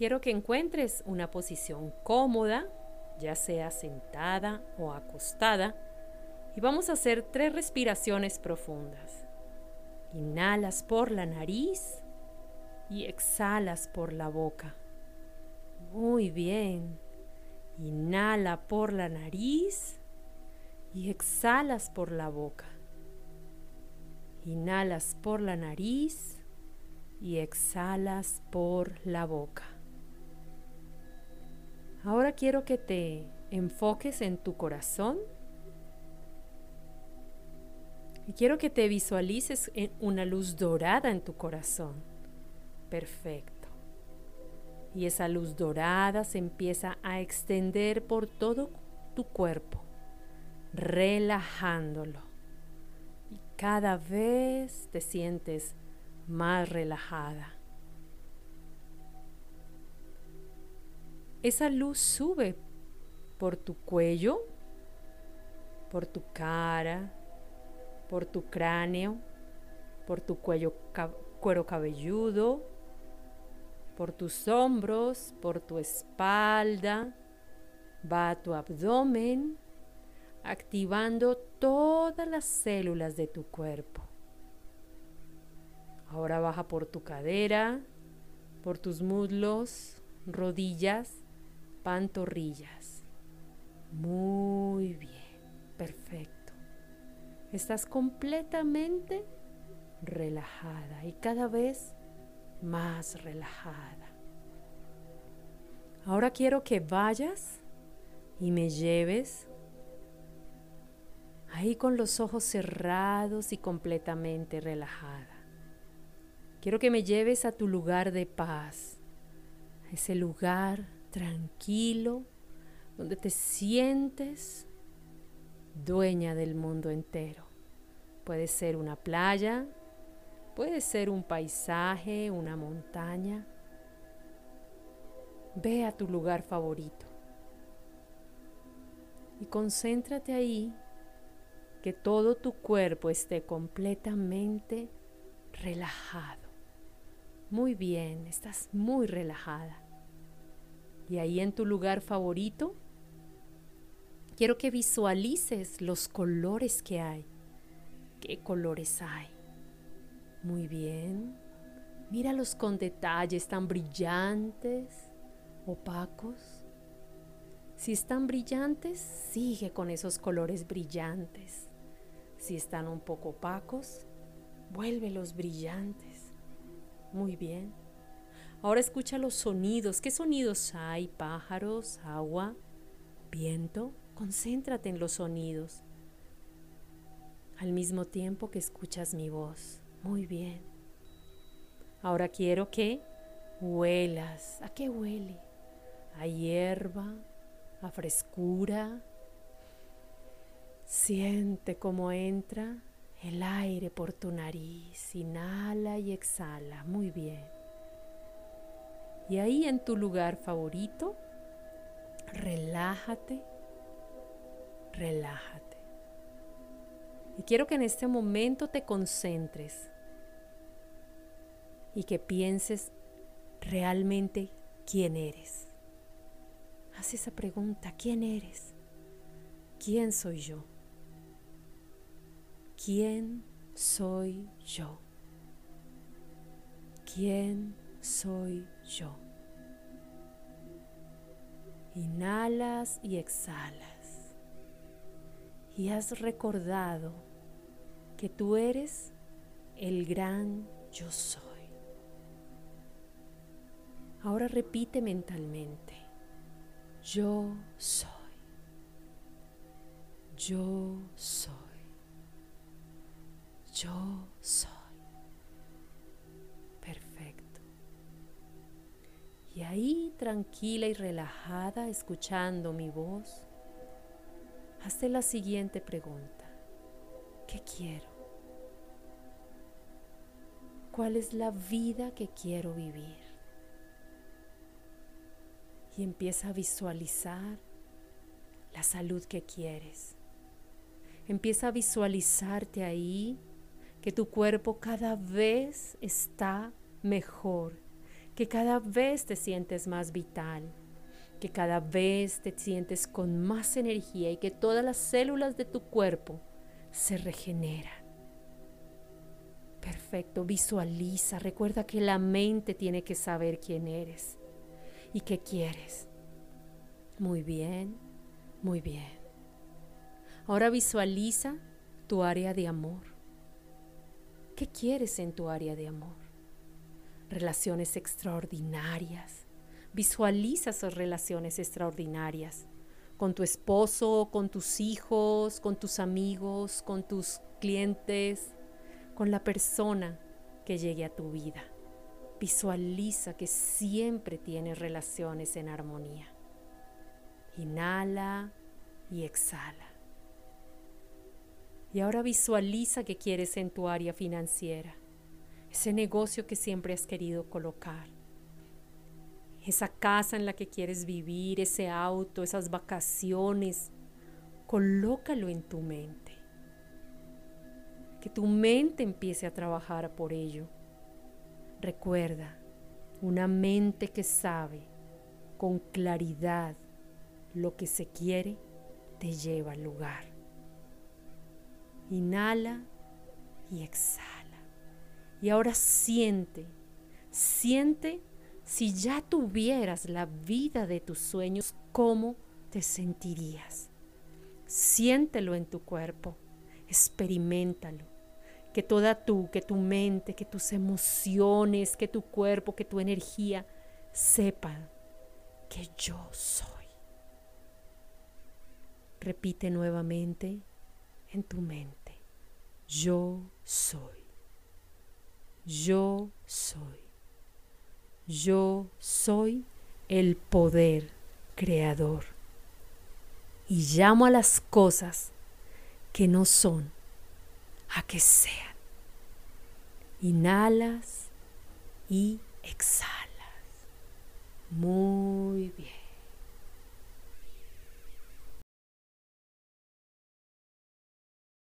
Quiero que encuentres una posición cómoda, ya sea sentada o acostada, y vamos a hacer tres respiraciones profundas. Inhalas por la nariz y exhalas por la boca. Muy bien. Inhala por la nariz y exhalas por la boca. Inhalas por la nariz y exhalas por la boca. Ahora quiero que te enfoques en tu corazón y quiero que te visualices en una luz dorada en tu corazón. Perfecto. Y esa luz dorada se empieza a extender por todo tu cuerpo, relajándolo. Y cada vez te sientes más relajada. Esa luz sube por tu cuello, por tu cara, por tu cráneo, por tu cuello, cuero cabelludo, por tus hombros, por tu espalda, va a tu abdomen, activando todas las células de tu cuerpo. Ahora baja por tu cadera, por tus muslos, rodillas, pantorrillas. Muy bien, perfecto. Estás completamente relajada y cada vez más relajada. Ahora quiero que vayas y me lleves ahí con los ojos cerrados y completamente relajada. Quiero que me lleves a tu lugar de paz, ese lugar tranquilo donde te sientes dueña del mundo entero. Puede ser una playa, puede ser un paisaje, una montaña. Ve a tu lugar favorito y concéntrate ahí, que todo tu cuerpo esté completamente relajado. Muy bien, estás muy relajada. Y ahí en tu lugar favorito, quiero que visualices los colores que hay. ¿Qué colores hay? Muy bien. Míralos con detalles tan brillantes, opacos. Si están brillantes, sigue con esos colores brillantes. Si están un poco opacos, vuélvelos brillantes. Muy bien. Ahora escucha los sonidos. ¿Qué sonidos hay? Pájaros, agua, viento. Concéntrate en los sonidos. Al mismo tiempo que escuchas mi voz. Muy bien. Ahora quiero que huelas. ¿A qué huele? A hierba, a frescura. Siente cómo entra el aire por tu nariz. Inhala y exhala. Muy bien. Y ahí en tu lugar favorito, relájate, relájate. Y quiero que en este momento te concentres y que pienses realmente quién eres. Haz esa pregunta, ¿quién eres? ¿Quién soy yo? ¿Quién soy yo? ¿Quién soy yo. Inhalas y exhalas. Y has recordado que tú eres el gran yo soy. Ahora repite mentalmente. Yo soy. Yo soy. Yo soy. Ahí, tranquila y relajada, escuchando mi voz, hazte la siguiente pregunta. ¿Qué quiero? ¿Cuál es la vida que quiero vivir? Y empieza a visualizar la salud que quieres. Empieza a visualizarte ahí, que tu cuerpo cada vez está mejor que cada vez te sientes más vital, que cada vez te sientes con más energía y que todas las células de tu cuerpo se regeneran. Perfecto, visualiza, recuerda que la mente tiene que saber quién eres y qué quieres. Muy bien, muy bien. Ahora visualiza tu área de amor. ¿Qué quieres en tu área de amor? Relaciones extraordinarias. Visualiza esas relaciones extraordinarias con tu esposo, con tus hijos, con tus amigos, con tus clientes, con la persona que llegue a tu vida. Visualiza que siempre tienes relaciones en armonía. Inhala y exhala. Y ahora visualiza que quieres en tu área financiera, ese negocio que siempre has querido colocar, esa casa en la que quieres vivir, ese auto, esas vacaciones. Colócalo en tu mente que tu mente empiece a trabajar por ello. Recuerda, una mente que sabe con claridad lo que se quiere, te lleva al lugar. Inhala y exhala. Y ahora siente, siente si ya tuvieras la vida de tus sueños, ¿cómo te sentirías? Siéntelo en tu cuerpo, experimentalo que toda tú, que tu mente, que tus emociones, que tu cuerpo, que tu energía sepan que yo soy. Repite nuevamente en tu mente, yo soy, yo soy, yo soy el poder creador. Y llamo a las cosas que no son a que sean. Inhalas y exhalas. Muy